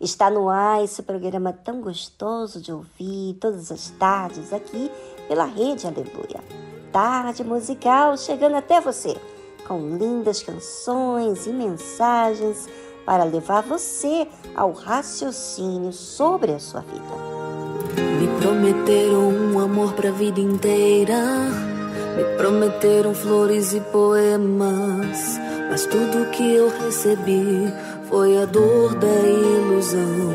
Está no ar esse programa tão gostoso de ouvir todas as tardes aqui pela Rede Aleluia. Tarde musical chegando até você, com lindas canções e mensagens para levar você ao raciocínio sobre a sua vida. Me prometeram um amor para a vida inteira, me prometeram flores e poemas mas tudo que eu recebi foi a dor da ilusão.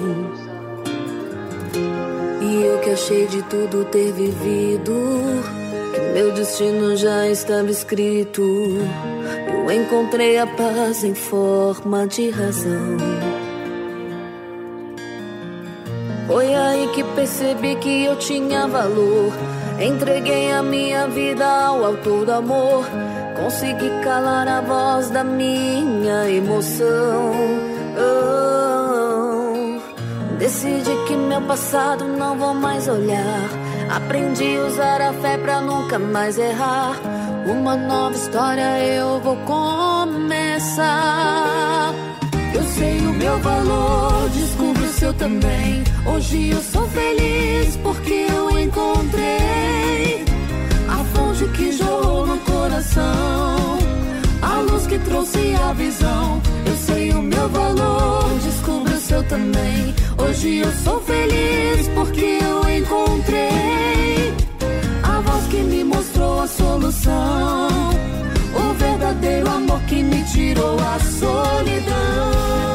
E eu que achei de tudo ter vivido, que meu destino já estava escrito. Eu encontrei a paz em forma de razão. Foi aí que percebi que eu tinha valor. Entreguei a minha vida ao autor do amor. Consegui calar a voz da minha emoção. Decidi que meu passado não vou mais olhar. Aprendi a usar a fé pra nunca mais errar. Uma nova história eu vou começar. Eu sei o meu valor, descubro o seu também. Hoje eu sou feliz porque eu encontrei a fonte que jorrou no coração, a luz que trouxe a visão. Eu sei o meu valor, descubro também. Hoje eu sou feliz porque eu encontrei a voz que me mostrou a solução, o verdadeiro amor que me tirou a solidão.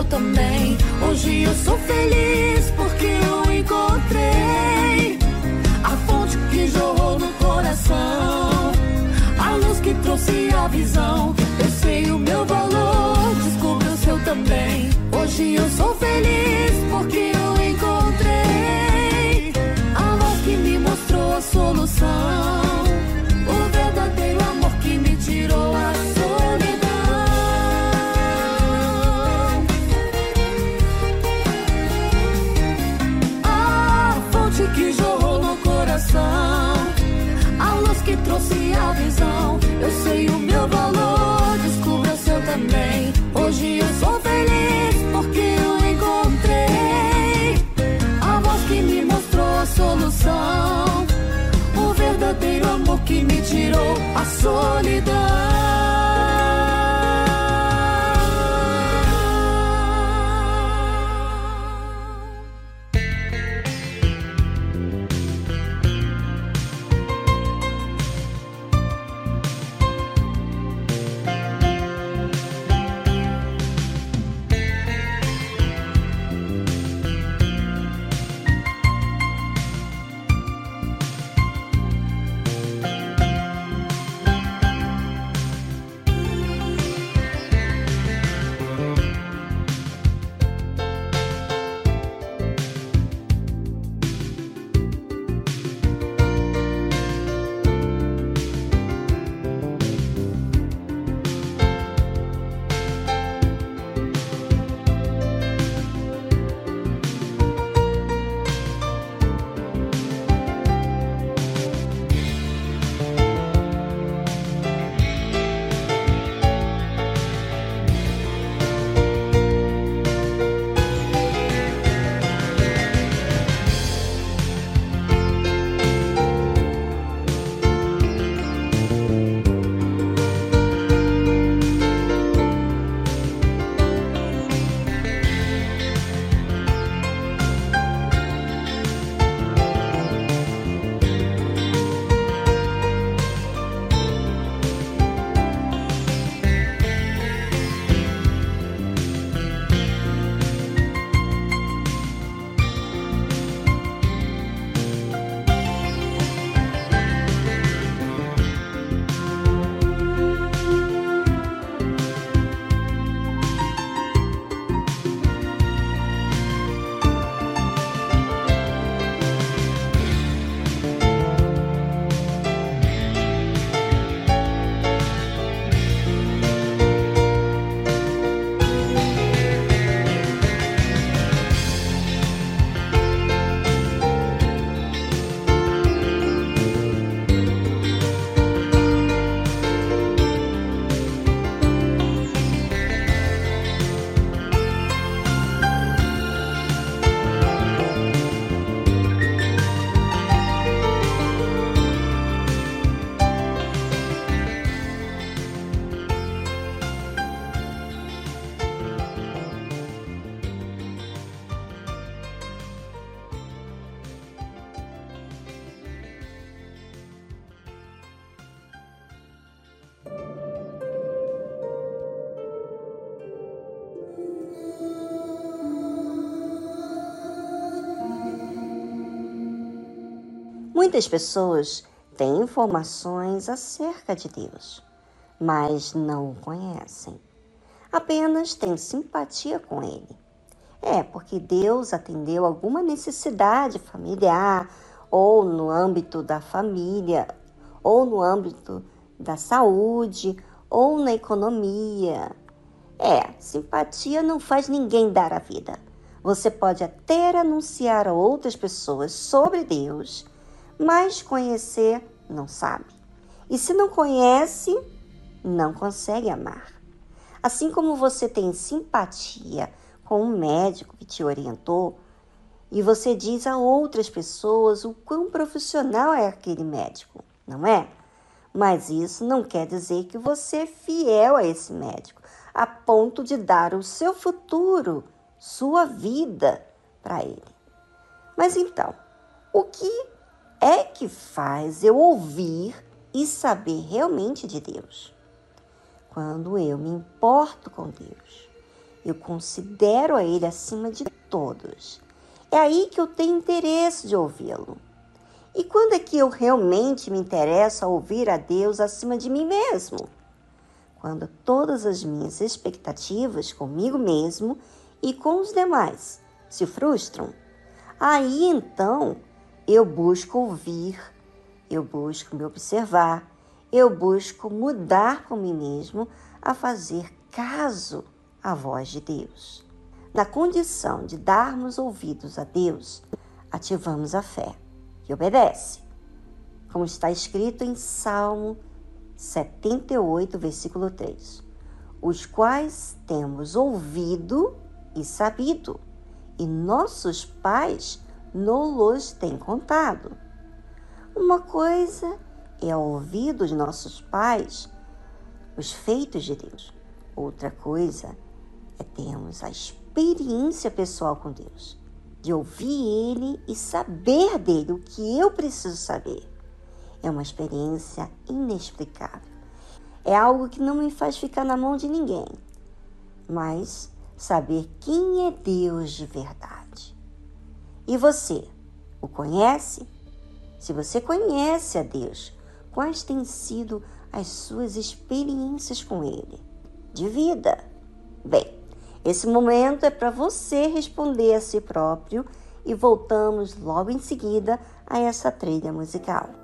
eu também. Hoje eu sou feliz porque eu encontrei a fonte que jorrou no coração, a luz que trouxe a visão. Eu sei o meu valor, descobri o seu também. Hoje eu sou feliz porque eu encontrei a voz que me mostrou a solução. Amor que me tirou a solidão. Muitas pessoas têm informações acerca de Deus, mas não o conhecem. Apenas têm simpatia com Ele. É porque Deus atendeu alguma necessidade familiar, ou no âmbito da família, ou no âmbito da saúde, ou na economia. É, simpatia não faz ninguém dar a vida. Você pode até anunciar a outras pessoas sobre Deus, mas conhecer não sabe. E se não conhece, não consegue amar. Assim como você tem simpatia com um médico que te orientou, e você diz a outras pessoas o quão profissional é aquele médico, não é? Mas isso não quer dizer que você é fiel a esse médico, a ponto de dar o seu futuro, sua vida para ele. Mas então, o que é que faz eu ouvir e saber realmente de Deus? Quando eu me importo com Deus, eu considero a Ele acima de todos. É aí que eu tenho interesse de ouvi-lo. E quando é que eu realmente me interesso a ouvir a Deus acima de mim mesmo? quando todas as minhas expectativas comigo mesmo e com os demais se frustram, aí então eu busco ouvir, eu busco me observar, eu busco mudar com mim mesmo a fazer caso à voz de Deus. Na condição de darmos ouvidos a Deus, ativamos a fé, que obedece, como está escrito em Salmo 78, versículo 3, os quais temos ouvido e sabido, e nossos pais nos têm contado. Uma coisa é ouvir dos nossos pais os feitos de Deus. Outra coisa é termos a experiência pessoal com Deus, de ouvir Ele e saber dele o que eu preciso saber é uma experiência inexplicável. É algo que não me faz ficar na mão de ninguém, mas saber quem é Deus de verdade. E você, o conhece? Se você conhece a Deus, quais têm sido as suas experiências com Ele? De vida. Bem, esse momento é para você responder a si próprio e voltamos logo em seguida a essa trilha musical.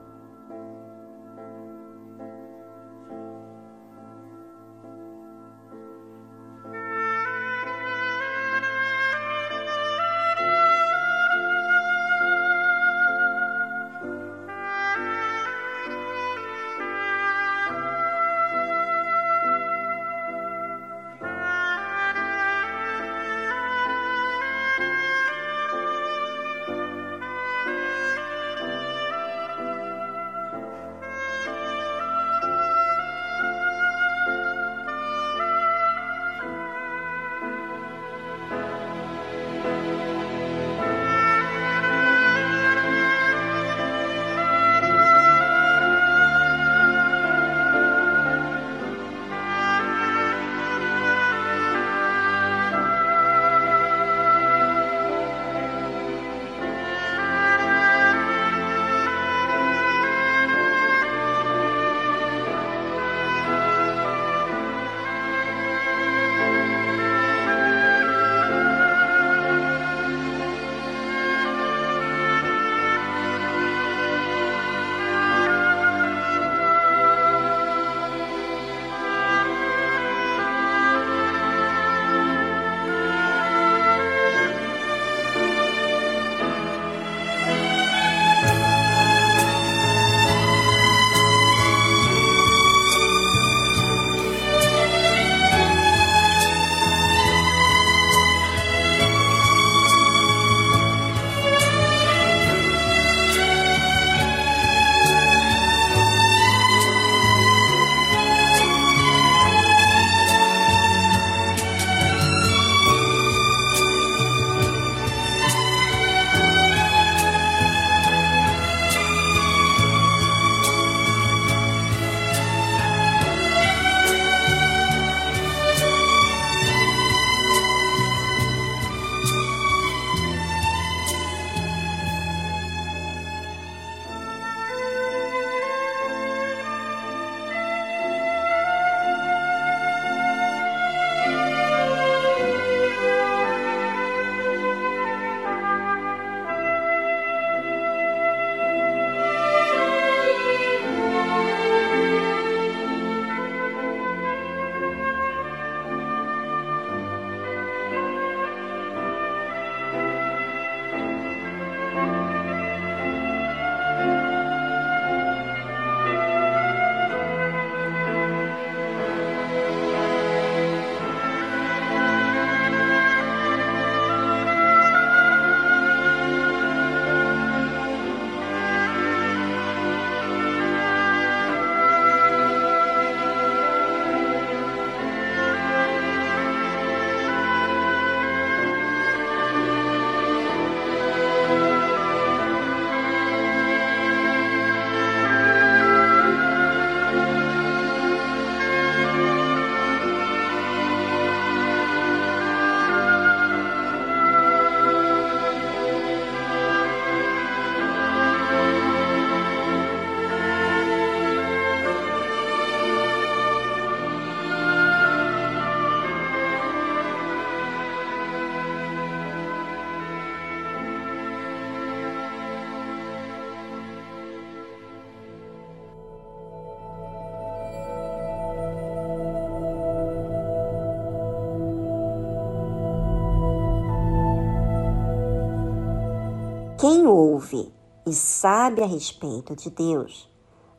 Quem ouve e sabe a respeito de Deus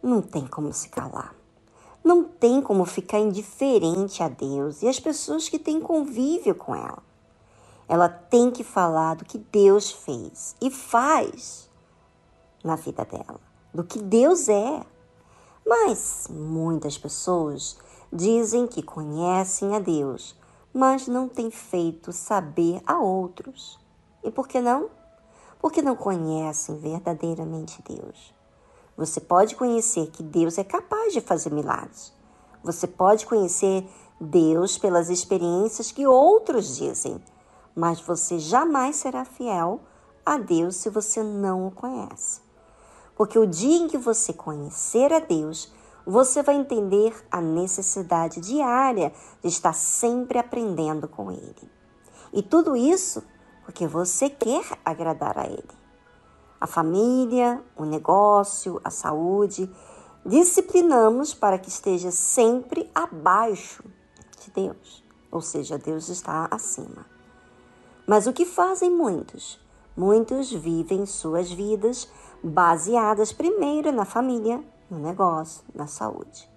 não tem como se calar. Não tem como ficar indiferente a Deus e as pessoas que têm convívio com ela. Ela tem que falar do que Deus fez e faz na vida dela, do que Deus é. Mas muitas pessoas dizem que conhecem a Deus, mas não têm feito saber a outros. E por que não? Porque não conhecem verdadeiramente Deus. Você pode conhecer que Deus é capaz de fazer milagres. Você pode conhecer Deus pelas experiências que outros dizem mas você jamais será fiel a Deus se você não o conhece. Porque o dia em que você conhecer a Deus, você vai entender a necessidade diária de estar sempre aprendendo com Ele. E tudo isso porque você quer agradar a Ele. A família, o negócio, a saúde, disciplinamos para que esteja sempre abaixo de Deus, ou seja, Deus está acima. Mas o que fazem muitos? Muitos vivem suas vidas baseadas primeiro na família, no negócio, na saúde.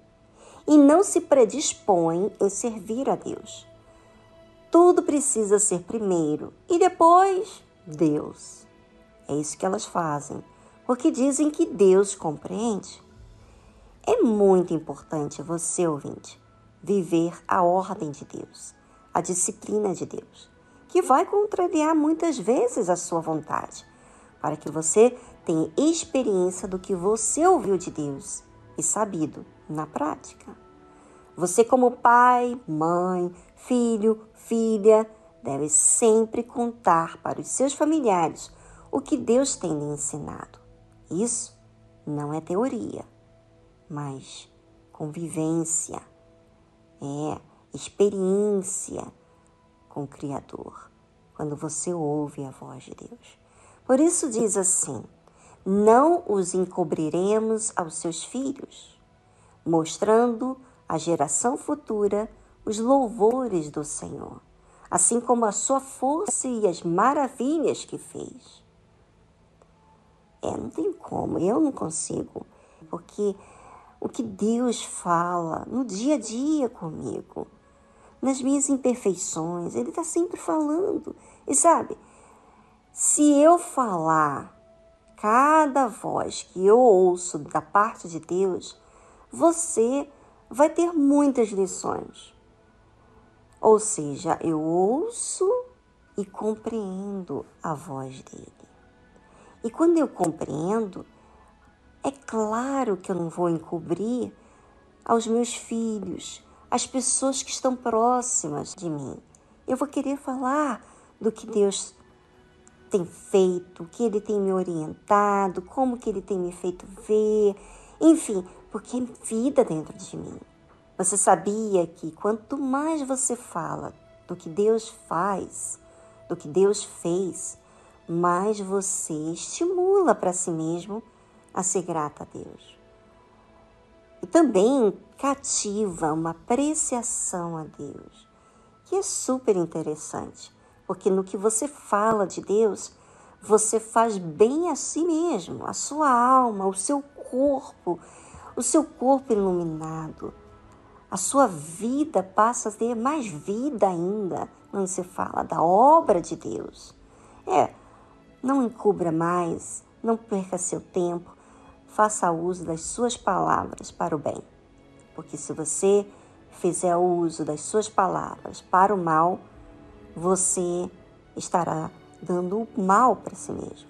E não se predispõem em servir a Deus. Tudo precisa ser primeiro e depois Deus. É isso que elas fazem, porque dizem que Deus compreende. É muito importante você, ouvinte, viver a ordem de Deus, a disciplina de Deus que vai contrariar muitas vezes a sua vontade, para que você tenha experiência do que você ouviu de Deus e sabido na prática. Você, como pai, mãe, filho, filha, deve sempre contar para os seus familiares o que Deus tem lhe ensinado. Isso não é teoria, mas convivência, é experiência com o Criador, quando você ouve a voz de Deus. Por isso diz assim: Não os encobriremos aos seus filhos, mostrando à geração futura os louvores do Senhor, assim como a sua força e as maravilhas que fez. É, não tem como, eu não consigo, porque o que Deus fala no dia a dia comigo, nas minhas imperfeições. Ele está sempre falando. E sabe, se eu falar cada voz que eu ouço da parte de Deus, você vai ter muitas lições. Ou seja, eu ouço e compreendo a voz dele. E quando eu compreendo, é claro que eu não vou encobrir aos meus filhos, as pessoas que estão próximas de mim. Eu vou querer falar do que Deus tem feito, o que Ele tem me orientado, como que Ele tem me feito ver, enfim, porque é vida dentro de mim. Você sabia que quanto mais você fala do que Deus faz, do que Deus fez, mais você estimula para si mesmo a ser grata a Deus. E também cativa uma apreciação a Deus, que é super interessante, porque no que você fala de Deus, você faz bem a si mesmo, a sua alma, o seu corpo, o seu corpo iluminado. A sua vida passa a ter mais vida ainda quando você fala da obra de Deus. É, não encubra mais, não perca seu tempo, faça uso das suas palavras para o bem. Porque se você fizer uso das suas palavras para o mal, você estará dando o mal para si mesmo.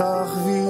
por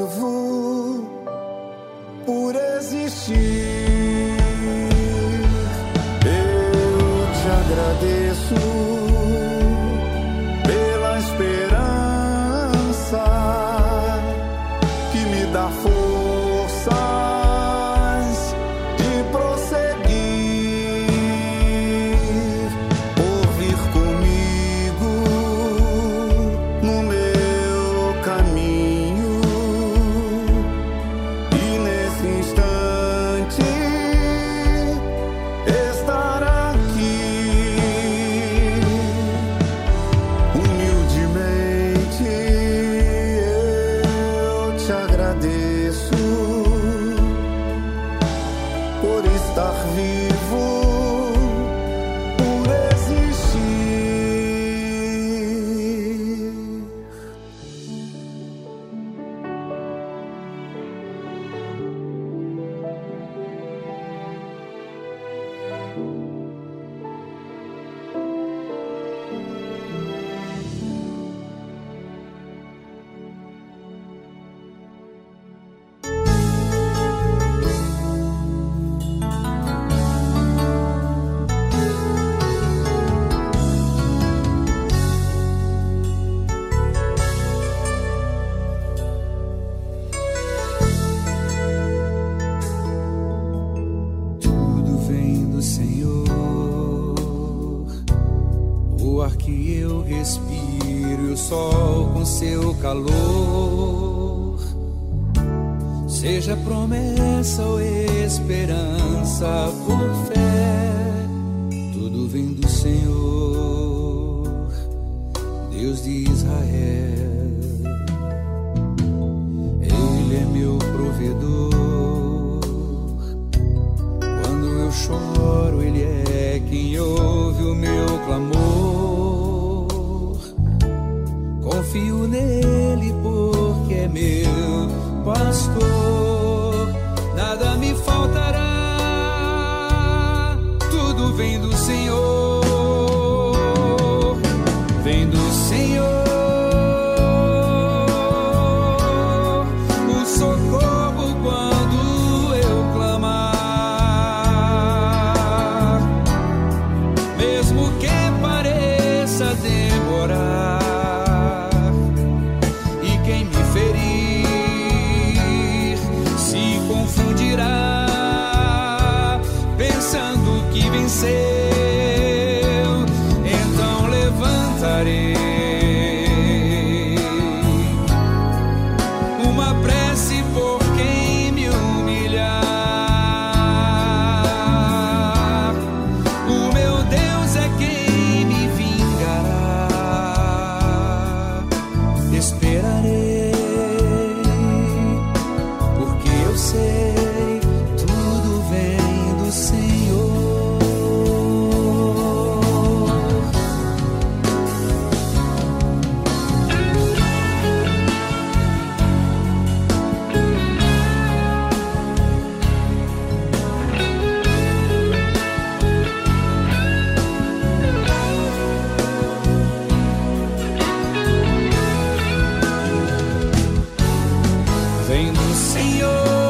A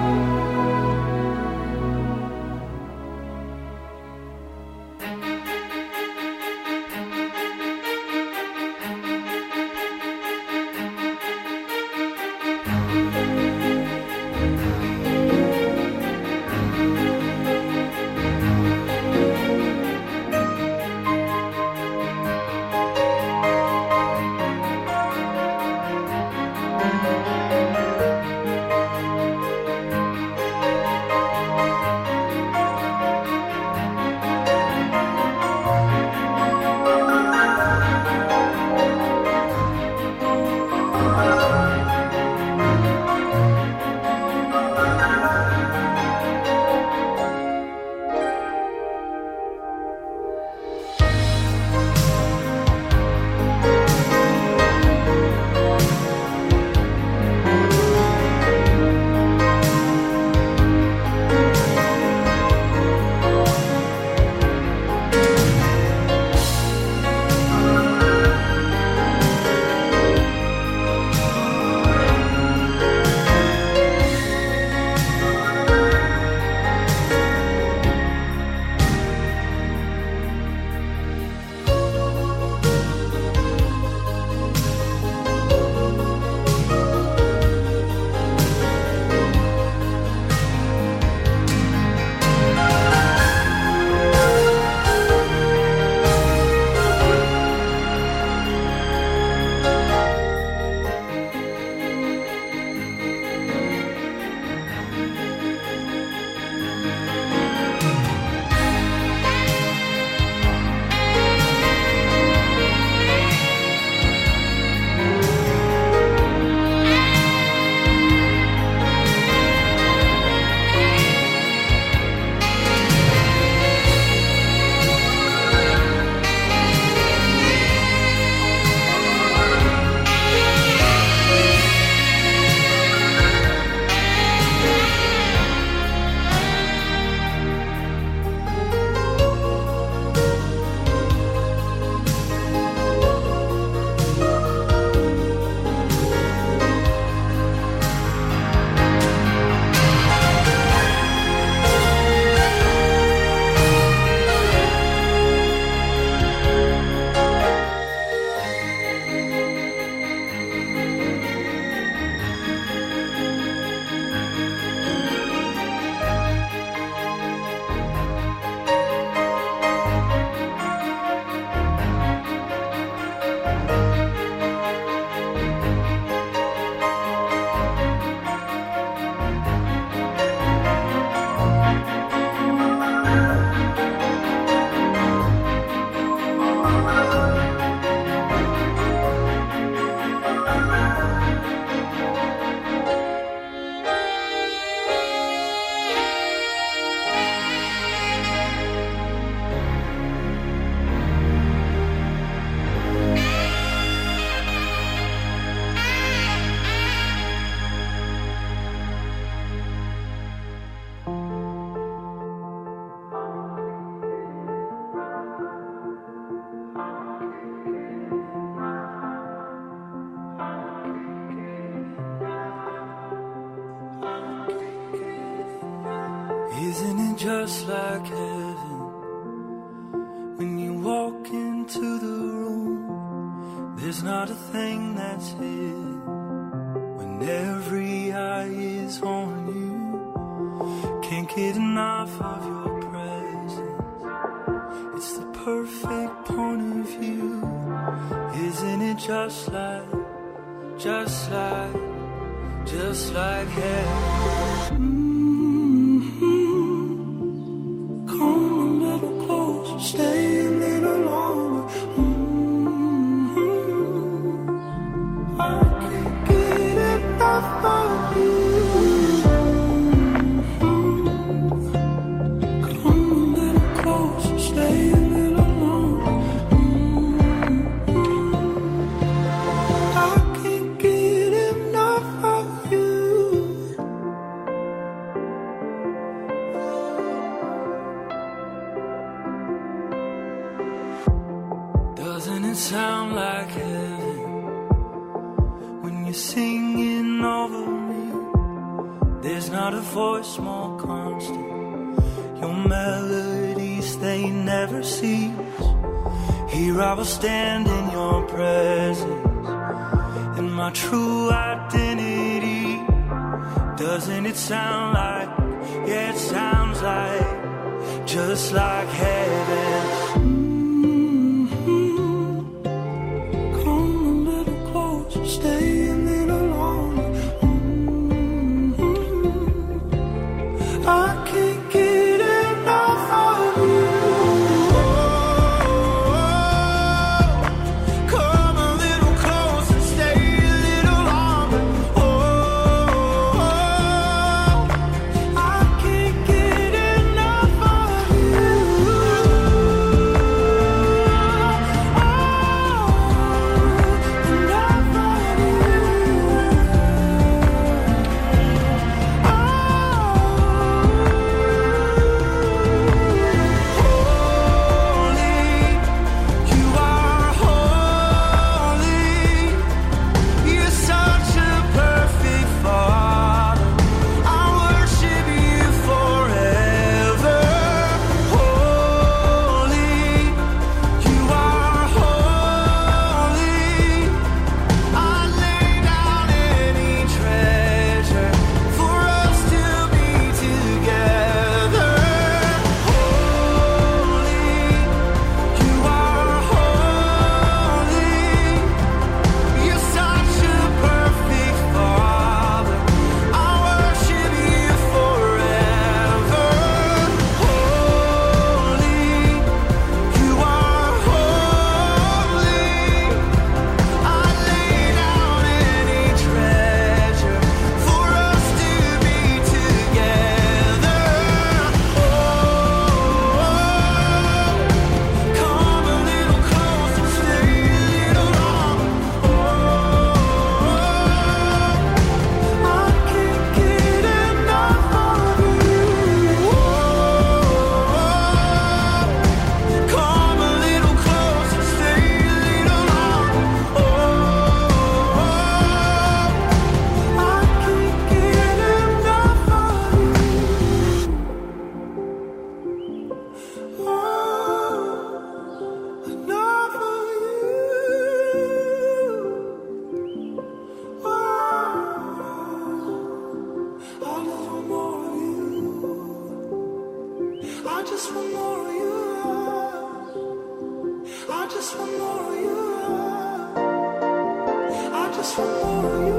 just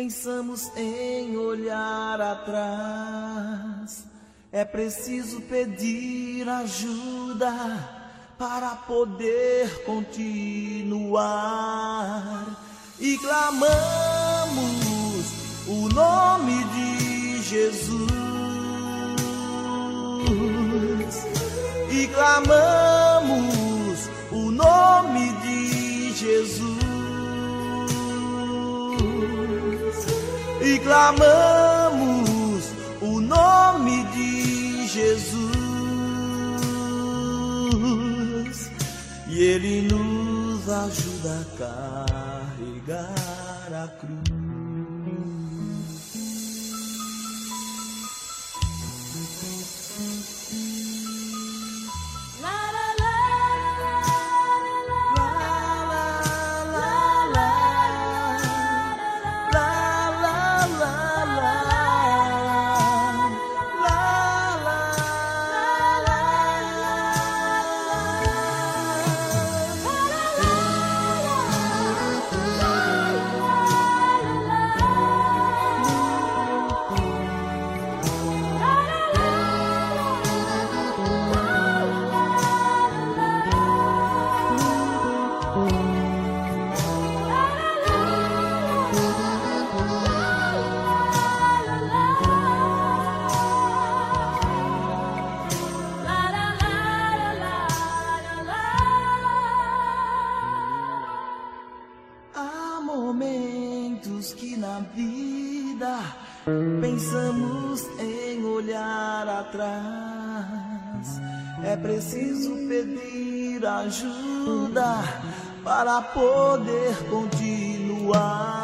pensamos em olhar atrás. É preciso pedir ajuda para poder continuar. E clamamos o nome de Jesus. E clamamos o nome de Jesus. E clamamos o nome de Jesus. E Ele nos ajuda a carregar a cruz. Ajuda para poder continuar.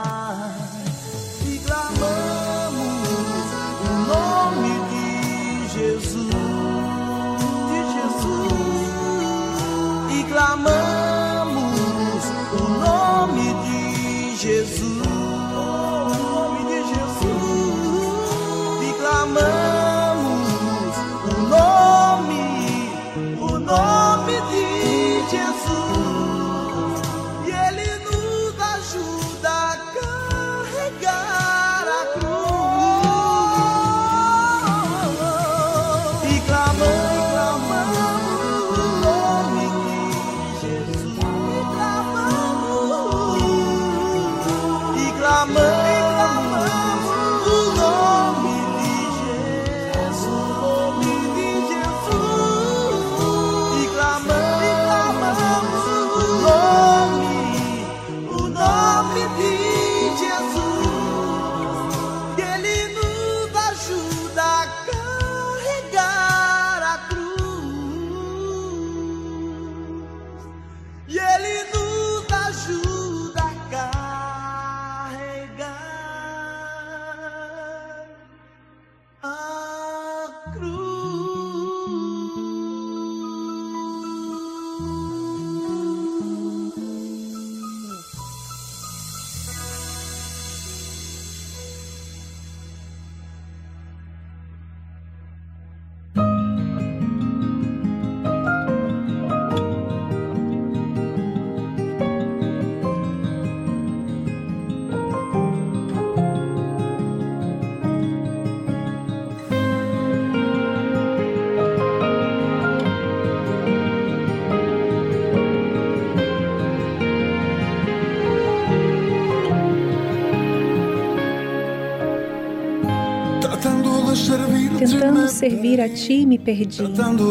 Servir a ti, me perdi. Tentando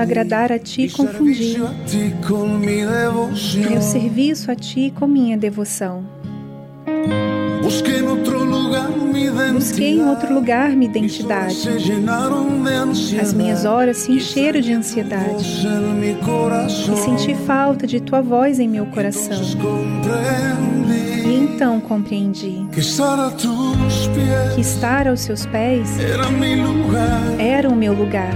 agradar a ti, confundi. Meu serviço a ti com minha devoção. Busquei em outro lugar minha identidade. As minhas horas se encheram de ansiedade. E senti falta de tua voz em meu coração. Então compreendi que estar aos seus pés era mi lugar. era o meu lugar.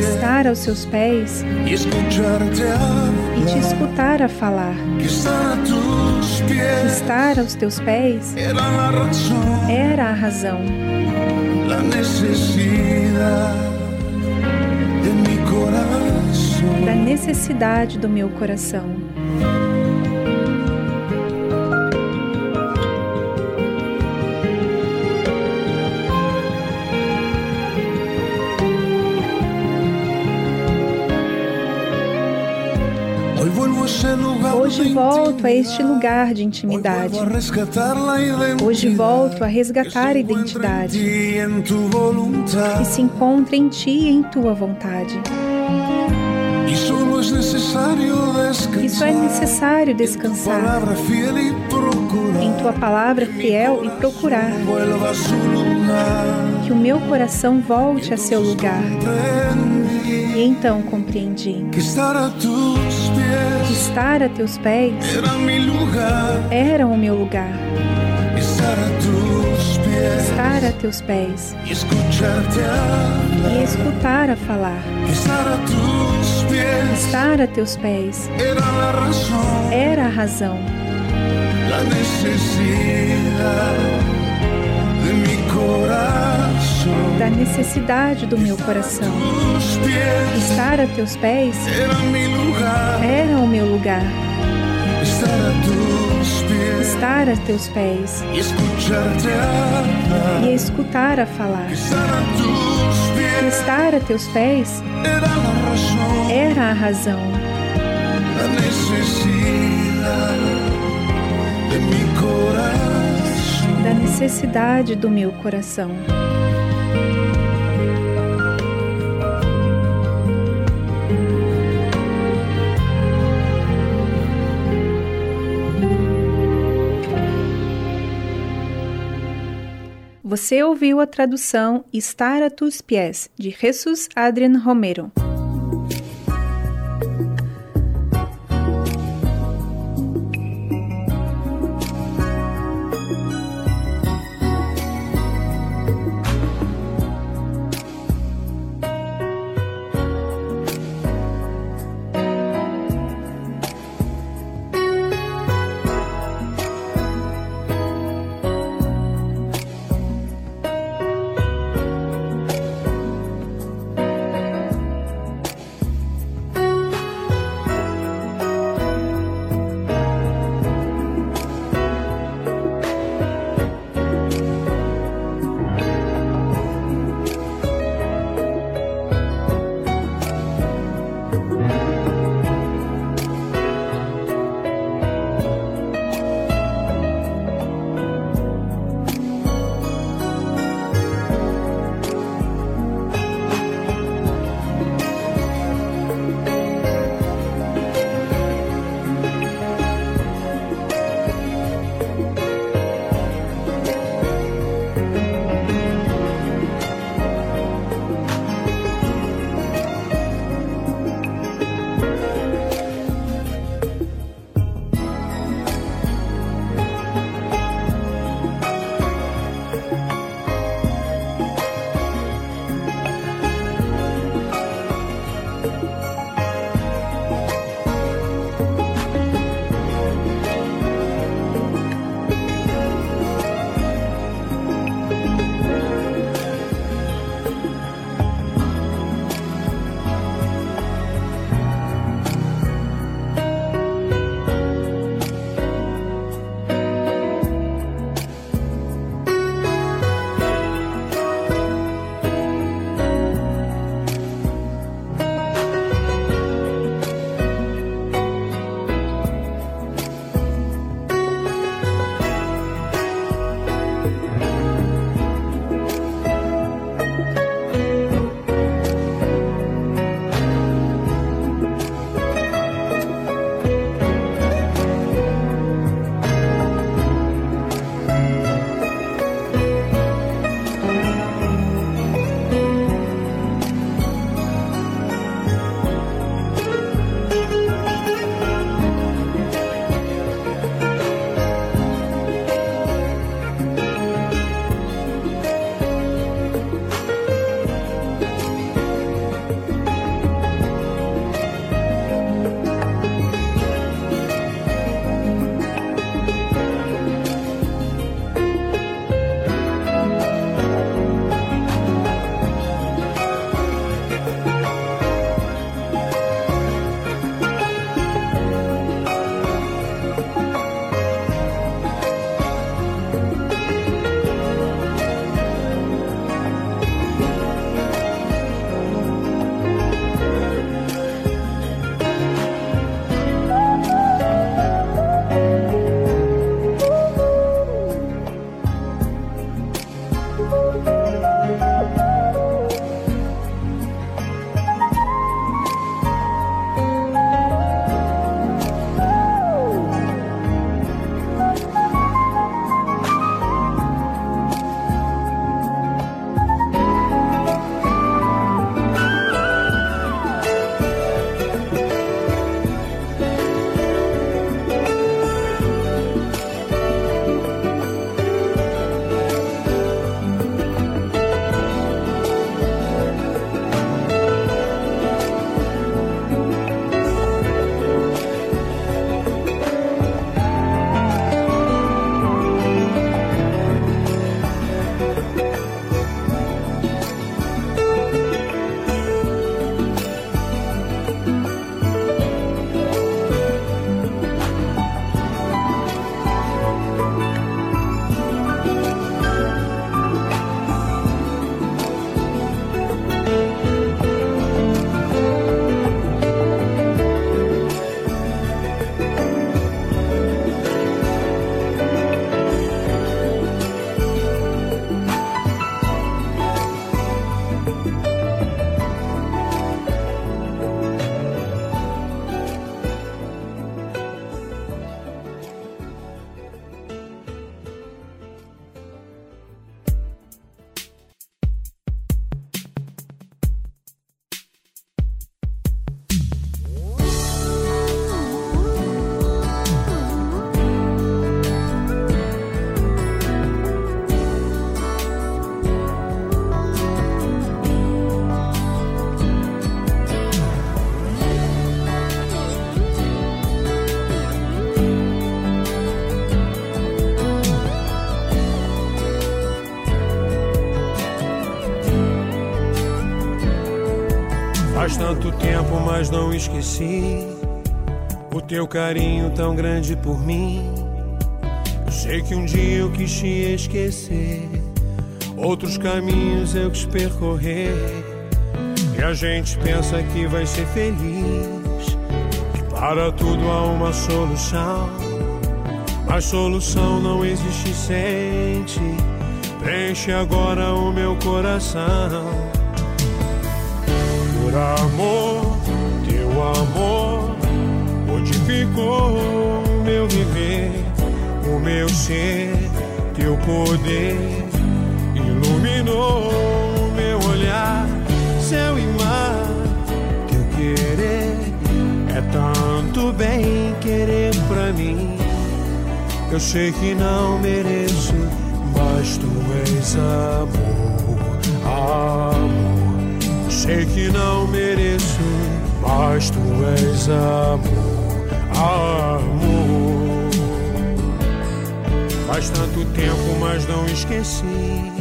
Estar aos seus pés e te escutar a falar. Que estar aos teus pés era a razão, da necessidade do meu coração. Volto a este lugar de intimidade. Hoje volto a resgatar a identidade. que se encontra em ti e em tua vontade. E só é necessário descansar. Procurar. Em tua palavra fiel e procurar. que o meu coração volte a seu lugar. E então compreendi. Que estar a teus pés era o meu lugar. Estar a teus pés. E escutar a falar. Estar a teus pés. Era a razão, la necesidad de mi corazón. Da necessidade do meu coração. Estar a teus pés era o meu lugar. Estar a teus pés e escutar a falar. Estar a teus pés era a razão, da necessidade do meu coração. Você ouviu a tradução Estar a tus pies, de Jesus Adrian Romero. Tanto tempo, mas não esqueci o teu carinho tão grande por mim. Eu sei que um dia eu quis te esquecer, outros caminhos eu quis percorrer. E a gente pensa que vai ser feliz. Que para tudo há uma solução. Mas solução não existe, sente. Preenche agora o meu coração modificou o meu viver, o meu ser, teu poder iluminou o meu olhar, céu e mar, teu querer é tanto bem querer pra mim. Eu sei que não mereço, mas tu és amor, amor. Sei que não mereço, mas tu és amor, amor. Faz tanto tempo, mas não esqueci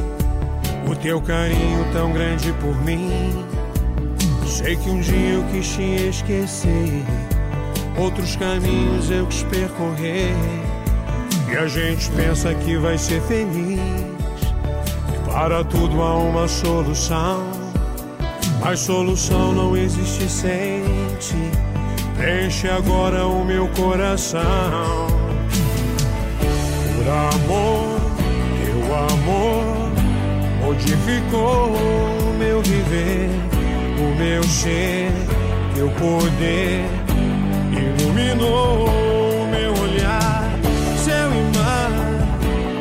o teu carinho tão grande por mim. Sei que um dia eu quis te esquecer, outros caminhos eu quis percorrer. E a gente pensa que vai ser feliz. E para tudo há uma solução. Mas solução não existe sem ti. Preenche agora o meu coração. Por amor, teu amor modificou o meu viver, o meu ser, teu poder iluminou o meu olhar, e mar.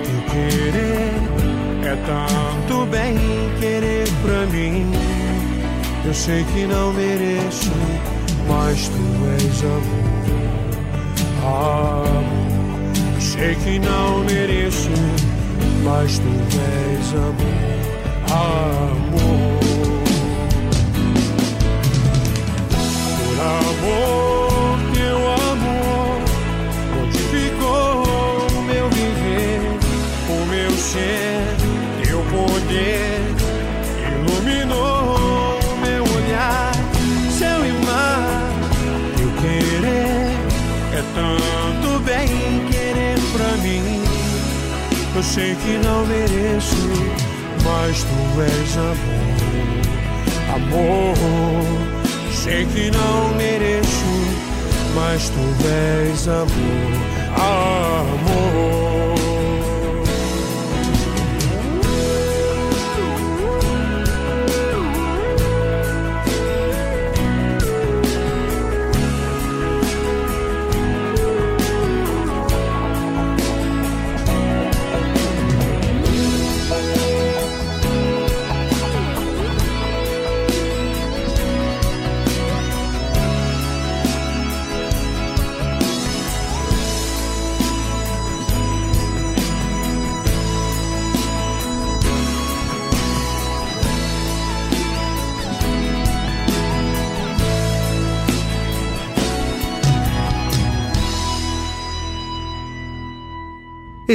Teu querer é tanto bem querer pra mim. Eu sei que não mereço, mas tu és amor. Amor. Sei que não mereço, mas tu és amor. Amor. Por amor, teu amor modificou o meu viver, o meu ser, teu poder tanto Eu sei que não mereço, mas tu és amor, amor. Sei que não mereço, mas tu és amor, amor.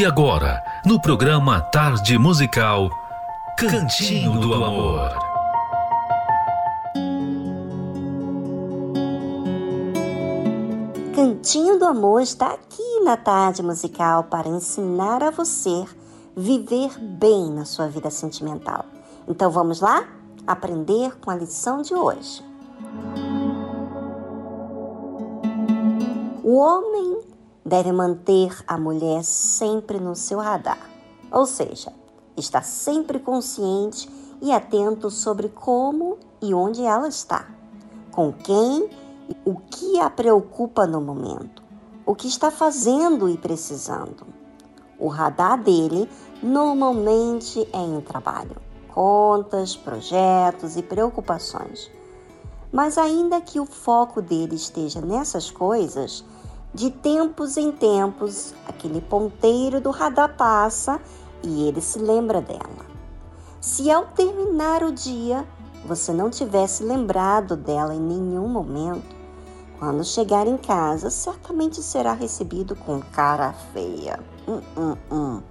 E agora, no programa Tarde Musical, Cantinho do Amor. Cantinho do Amor está aqui na Tarde Musical para ensinar a você viver bem na sua vida sentimental. Então vamos lá aprender com a lição de hoje. O homem deve manter a mulher sempre no seu radar, ou seja, está sempre consciente e atento sobre como e onde ela está, com quem, o que a preocupa no momento, o que está fazendo e precisando. O radar dele normalmente é em trabalho, contas, projetos e preocupações. Mas ainda que o foco dele esteja nessas coisas, de tempos em tempos, aquele ponteiro do radar passa e ele se lembra dela. Se ao terminar o dia você não tivesse lembrado dela em nenhum momento, quando chegar em casa, certamente será recebido com cara feia. Hum, hum, hum.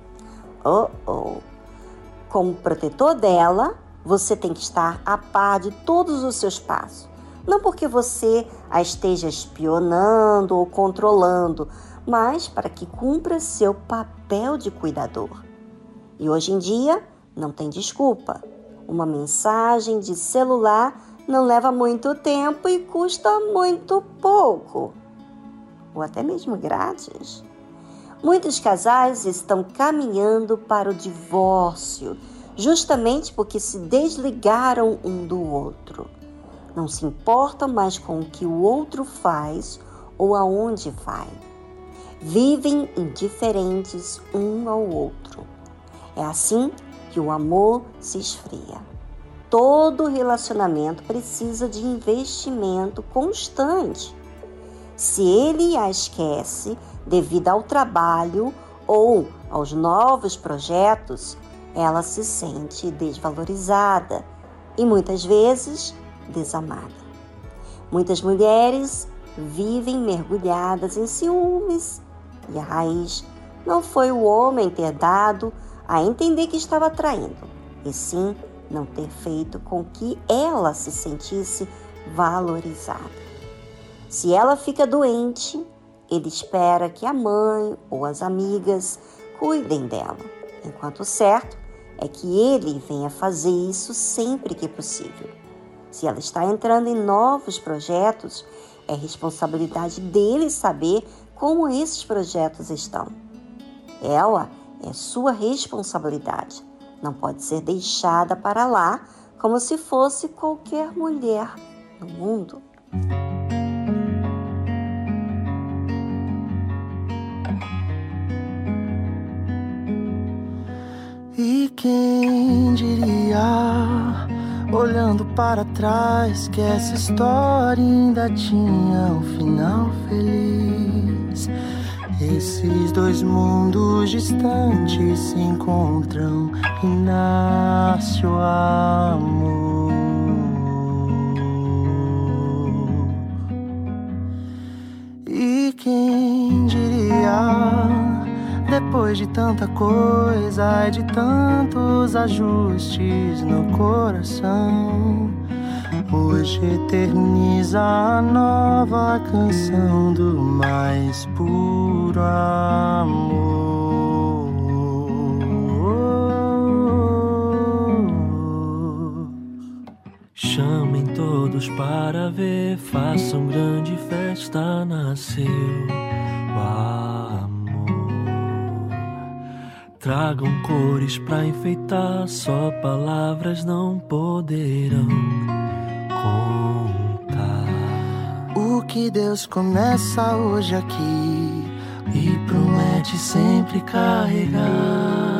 Oh, oh. Como protetor dela, você tem que estar a par de todos os seus passos não porque você a esteja espionando ou controlando, mas para que cumpra seu papel de cuidador. E hoje em dia não tem desculpa. Uma mensagem de celular não leva muito tempo e custa muito pouco, ou até mesmo grátis. Muitos casais estão caminhando para o divórcio, justamente porque se desligaram um do outro não se importam mais com o que o outro faz ou aonde vai. Vivem indiferentes um ao outro. É assim que o amor se esfria. Todo relacionamento precisa de investimento constante. Se ele a esquece devido ao trabalho ou aos novos projetos, ela se sente desvalorizada e muitas vezes desamada. Muitas mulheres vivem mergulhadas em ciúmes e a raiz não foi o homem ter dado a entender que estava traindo, e sim não ter feito com que ela se sentisse valorizada. Se ela fica doente, ele espera que a mãe ou as amigas cuidem dela, enquanto o certo é que ele venha fazer isso sempre que possível. Se ela está entrando em novos projetos, é responsabilidade dele saber como esses projetos estão. Ela é sua responsabilidade. Não pode ser deixada para lá como se fosse qualquer mulher no mundo. E quem diria? Olhando para trás, que essa história ainda tinha um final feliz. Esses dois mundos distantes se encontram e nasce o amor. E quem diria? Depois de tanta coisa e de tantos ajustes no coração, hoje eterniza a nova canção do mais puro amor. Chamem todos para ver, façam grande festa, nasceu. Uau. Tragam cores pra enfeitar, só palavras não poderão contar. O que Deus começa hoje aqui e promete sempre carregar.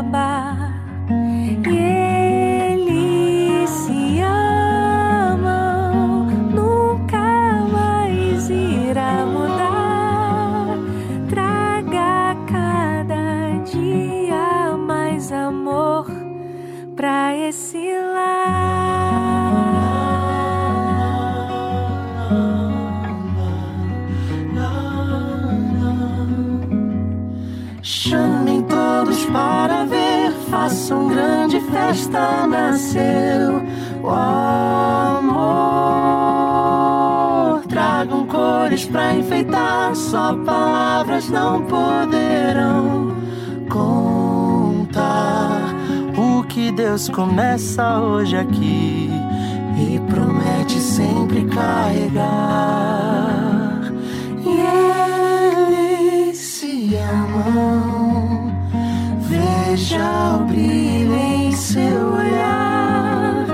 acabar. E eles se amam, nunca mais irá mudar. Traga cada dia mais amor pra esse lar. Chamem todos para façam grande festa, nasceu o amor. Tragam cores para enfeitar, só palavras não poderão contar o que Deus começa hoje aqui e promete sempre carregar. E eles se amam, veja o brilho em seu olhar,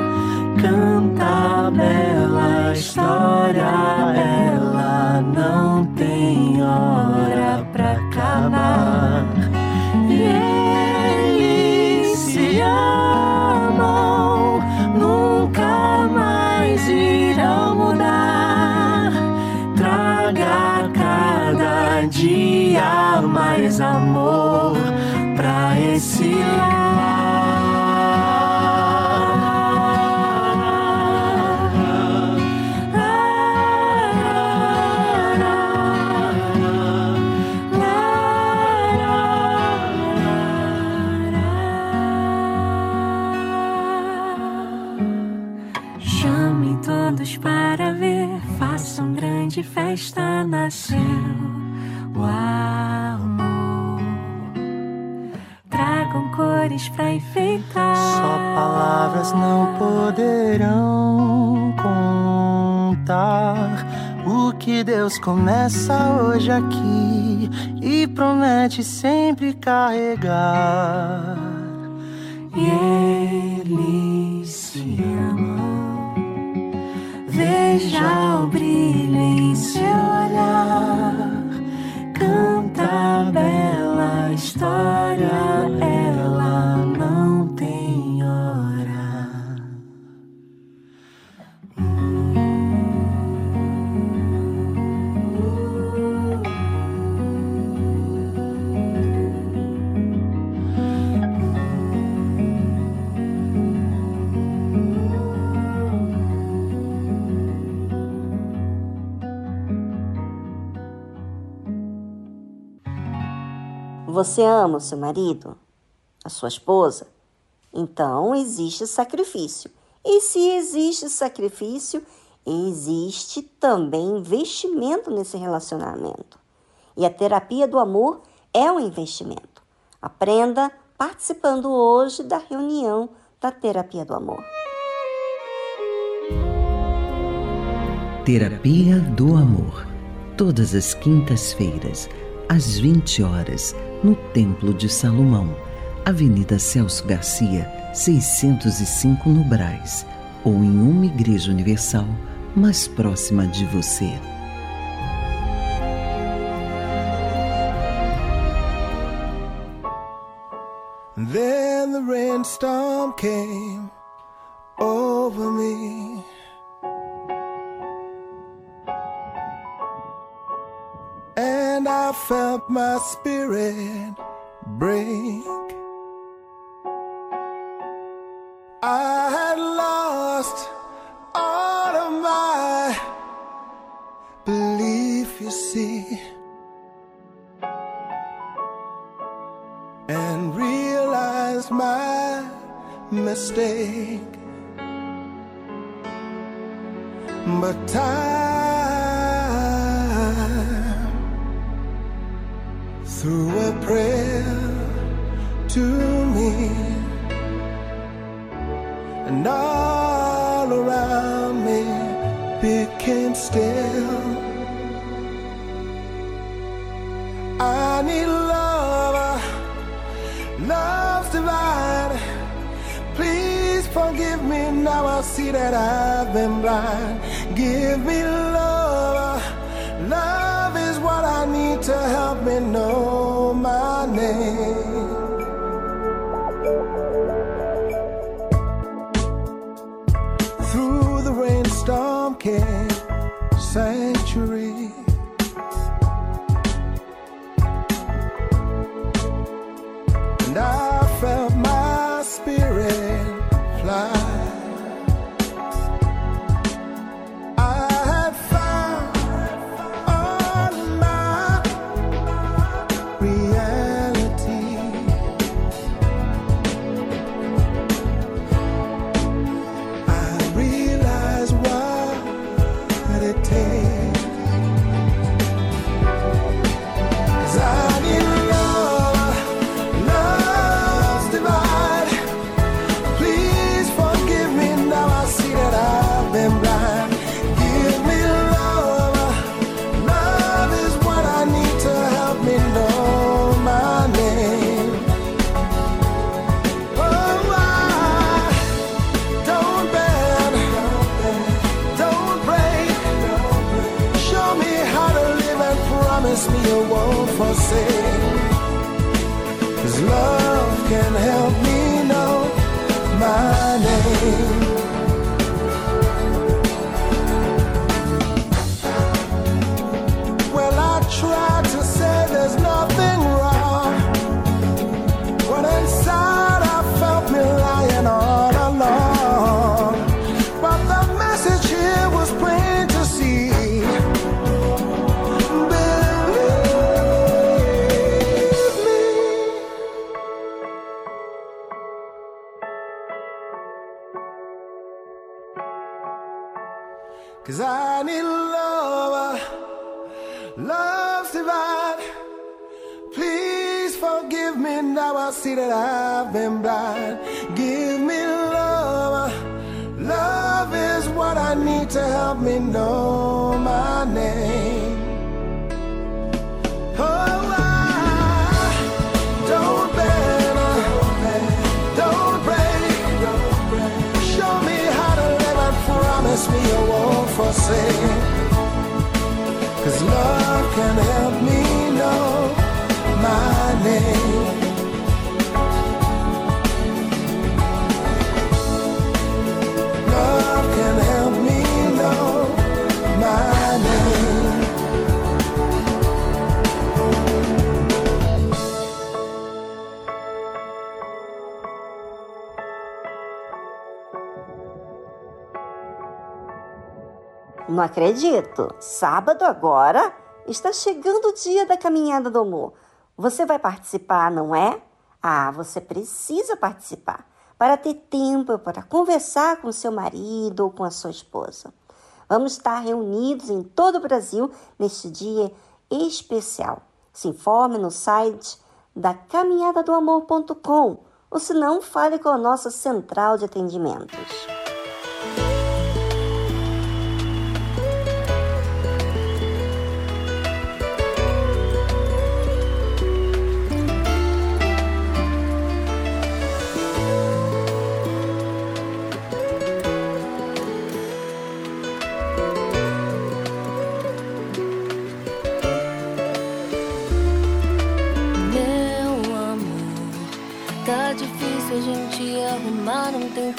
canta bela história, ela não tem hora pra acabar. E eles se amam, nunca mais irão mudar. Traga cada dia mais amor começa hoje aqui e promete sempre carregar. E Você ama o seu marido? A sua esposa? Então existe sacrifício. E se existe sacrifício, existe também investimento nesse relacionamento. E a terapia do amor é um investimento. Aprenda participando hoje da reunião da terapia do amor. Terapia do Amor. Todas as quintas-feiras, às 20 horas, no Templo de Salomão, Avenida Celso Garcia, 605 no Brás, ou em uma igreja universal mais próxima de você. Then the rainstorm came over me. And I felt my spirit break. I had lost all of my belief, you see. and realized my mistake. But time threw a prayer to me, and all around me became still. I need love, love's divine. Please forgive me now. I see that I've been blind. Give me love, love is what I need to help me know away. Não acredito. Sábado agora está chegando o dia da caminhada do amor. Você vai participar, não é? Ah, você precisa participar para ter tempo para conversar com seu marido ou com a sua esposa. Vamos estar reunidos em todo o Brasil neste dia especial. Se informe no site da caminhadadoamor.com ou se não, fale com a nossa central de atendimentos.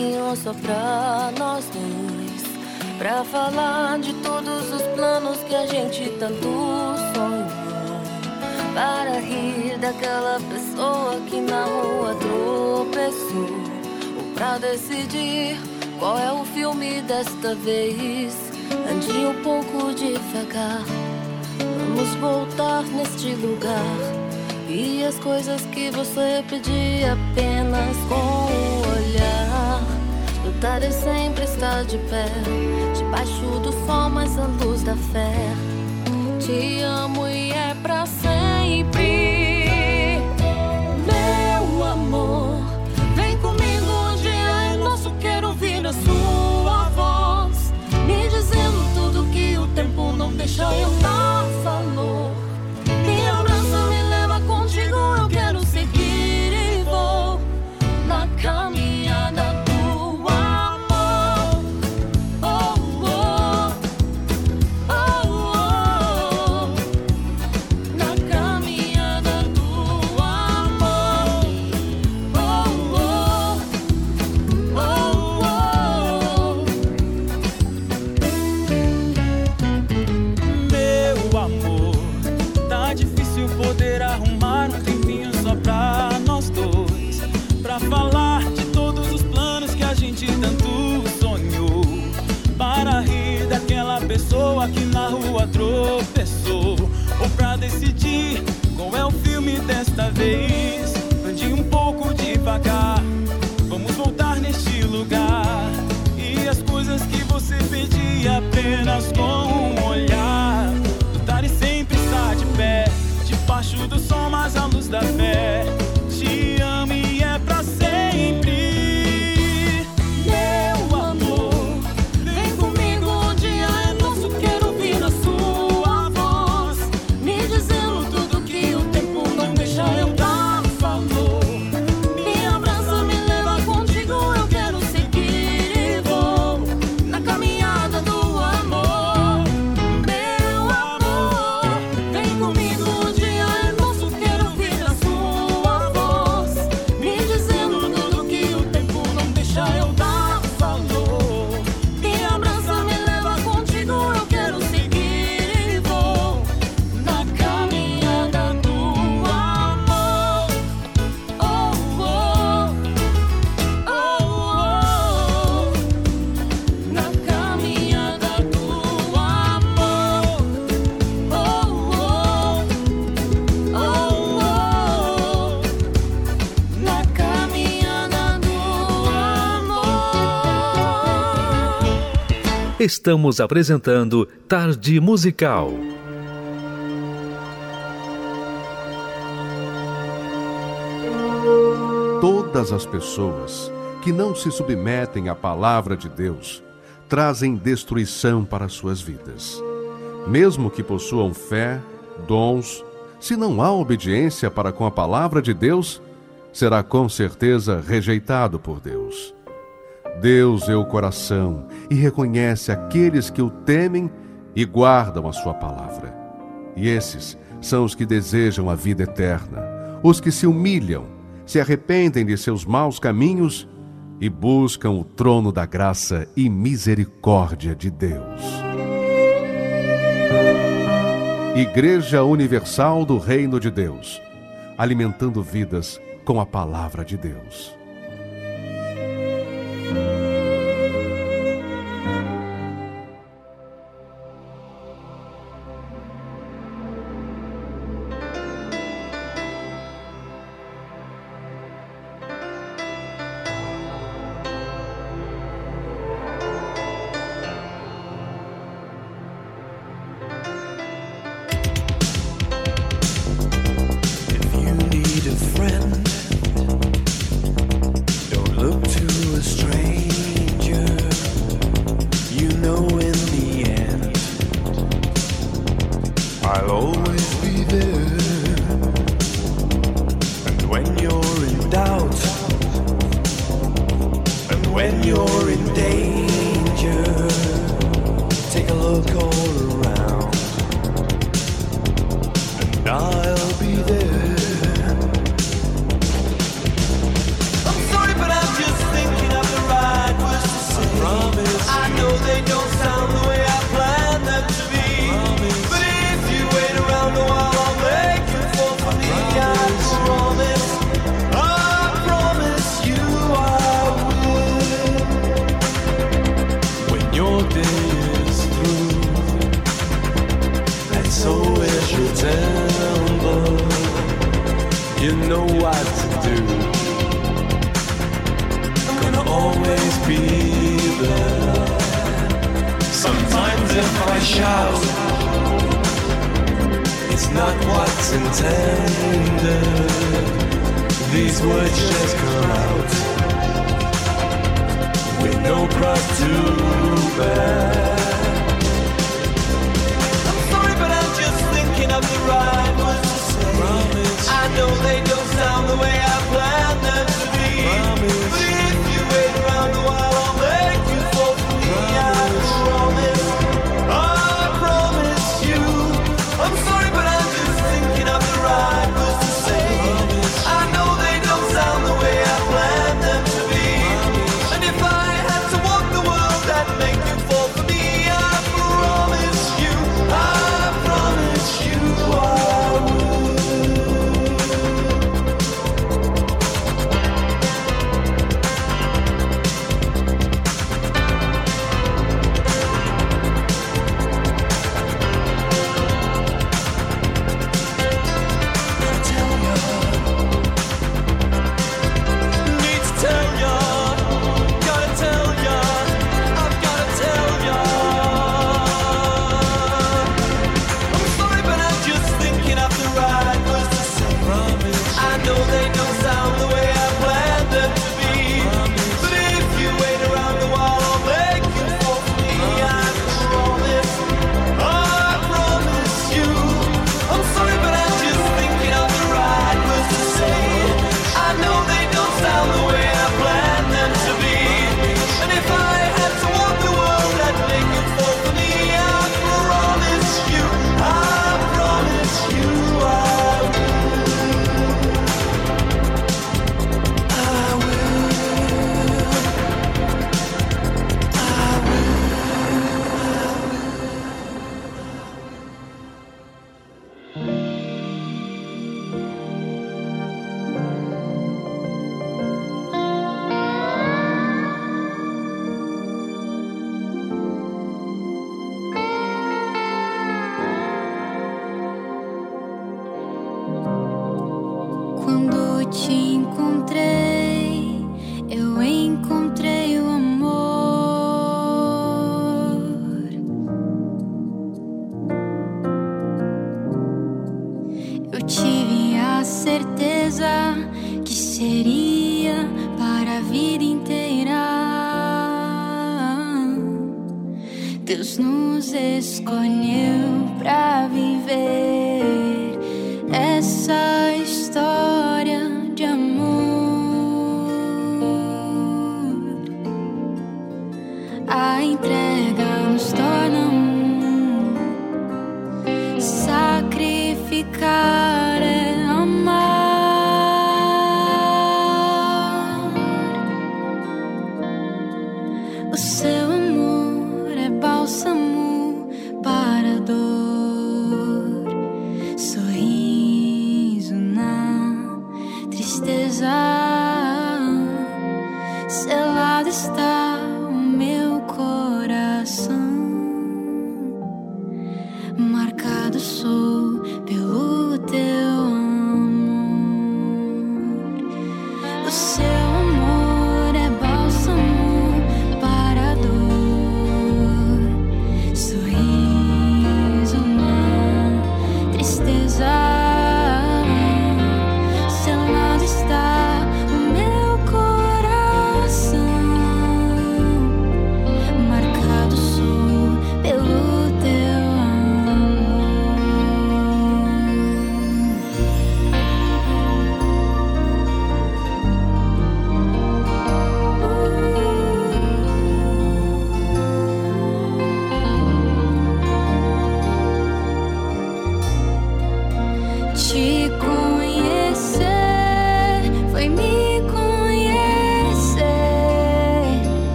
Tempinho só pra nós dois. Pra falar de todos os planos que a gente tanto sonhou. Para rir daquela pessoa que na rua tropeçou. Ou pra decidir qual é o filme desta vez. Ande um pouco devagar. Vamos voltar neste lugar. E as coisas que você pedia apenas com o olhar. Lutar e sempre estar de pé, debaixo do sol, mas a luz da fé. Te amo e é pra sempre. Meu amor, vem comigo, hoje é nosso. Quero ouvir a sua voz, me dizendo tudo que o tempo não deixa eu dar valor. Estamos apresentando Tarde Musical. Todas as pessoas que não se submetem à palavra de Deus trazem destruição para suas vidas. Mesmo que possuam fé, dons, se não há obediência para com a palavra de Deus, será com certeza rejeitado por Deus. Deus é o coração e reconhece aqueles que o temem e guardam a sua palavra. E esses são os que desejam a vida eterna, os que se humilham, se arrependem de seus maus caminhos e buscam o trono da graça e misericórdia de Deus. Igreja Universal do Reino de Deus, alimentando vidas com a palavra de Deus. For me.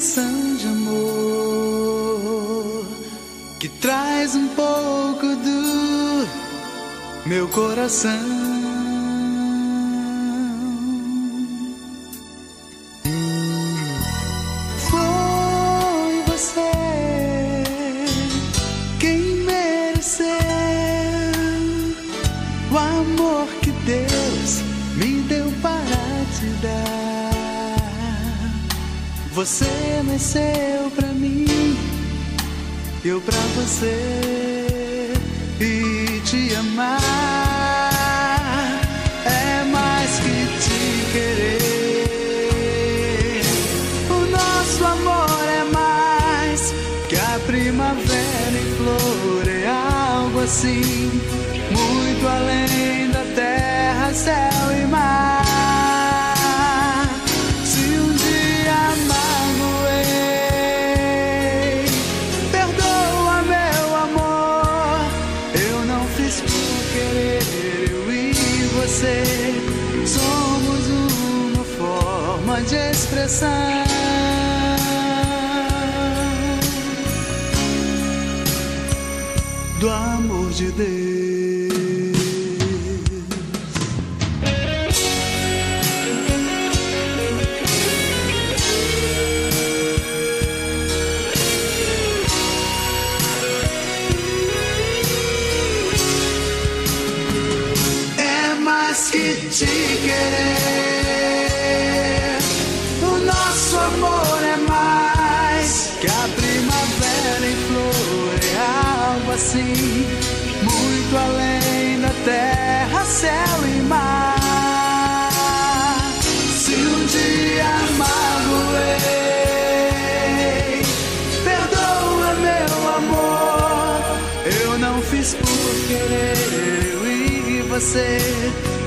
canção de amor que traz um pouco do meu coração. e te amar é mais que te querer. O nosso amor é mais que a primavera em flor, é algo assim, muito além da terra, céu e mar.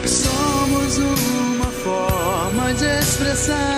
Somos uma forma de expressar.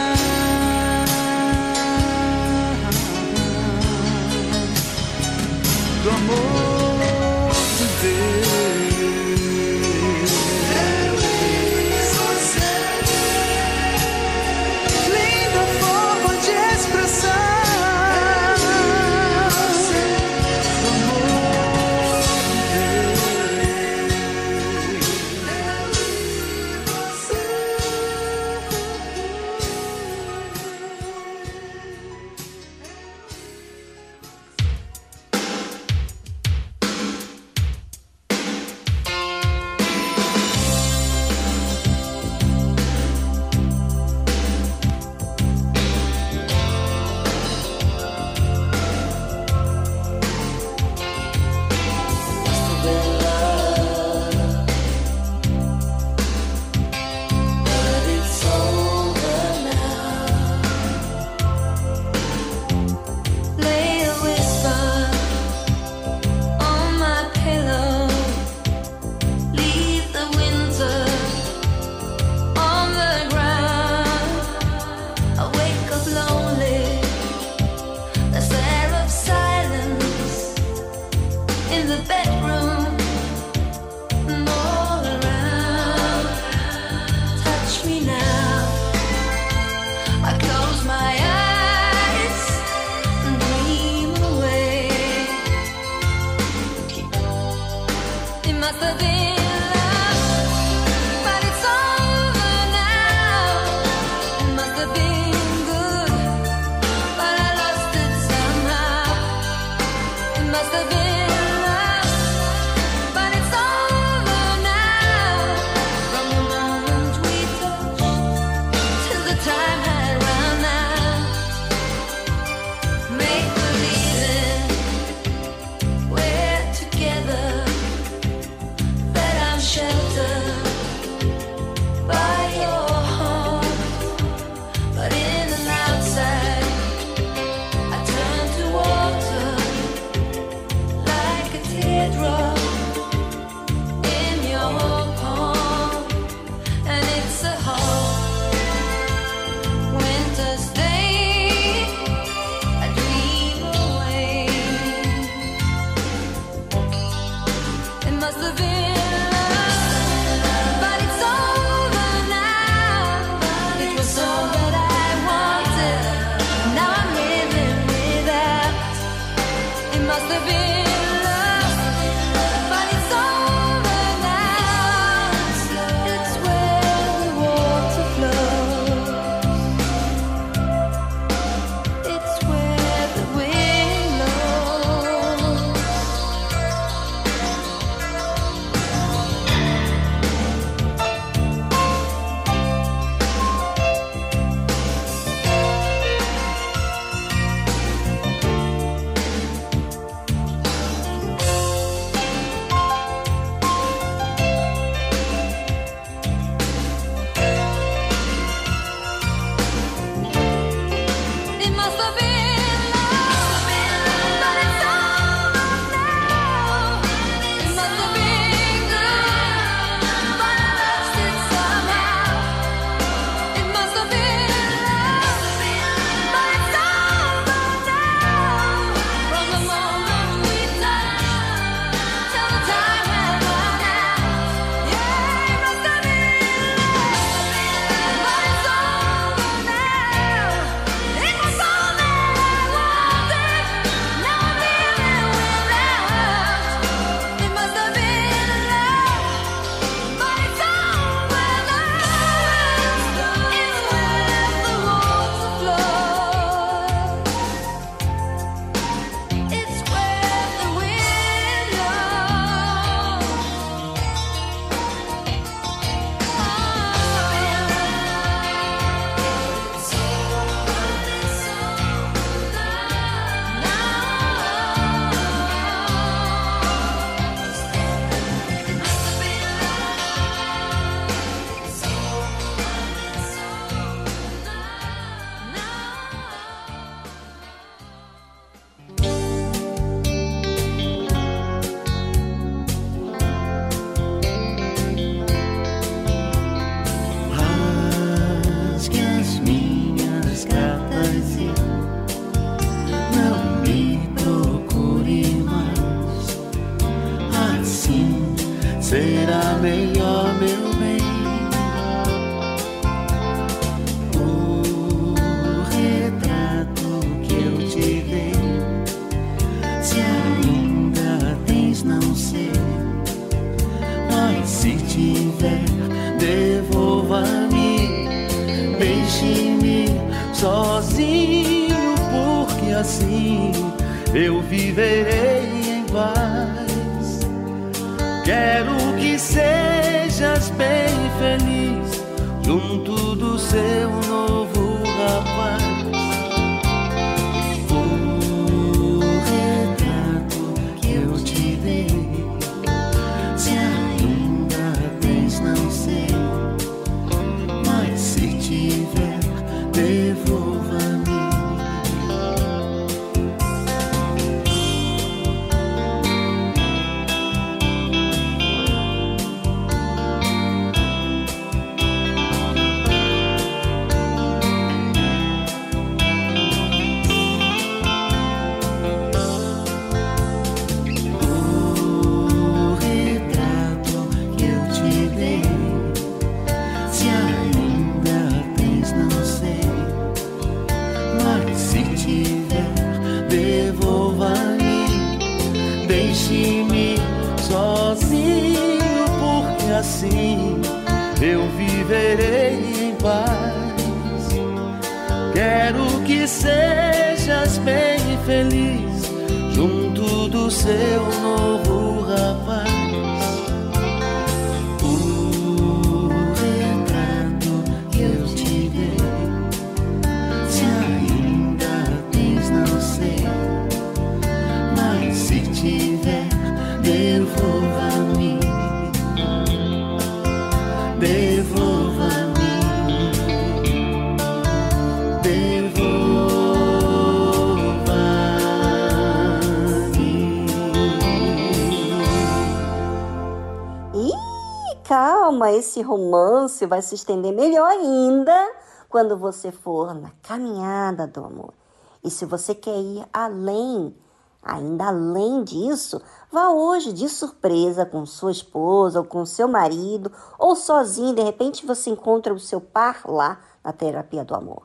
Esse romance vai se estender melhor ainda quando você for na caminhada do amor. E se você quer ir além, ainda além disso, vá hoje de surpresa com sua esposa ou com seu marido, ou sozinho, de repente você encontra o seu par lá na terapia do amor.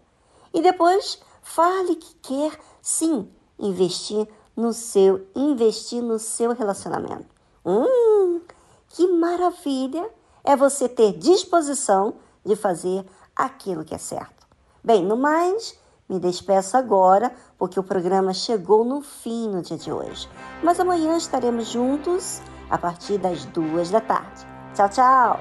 E depois fale que quer sim investir no seu, investir no seu relacionamento. Hum, que maravilha é você ter disposição de fazer aquilo que é certo. Bem, no mais, me despeço agora, porque o programa chegou no fim no dia de hoje. Mas amanhã estaremos juntos a partir das duas da tarde. Tchau, tchau!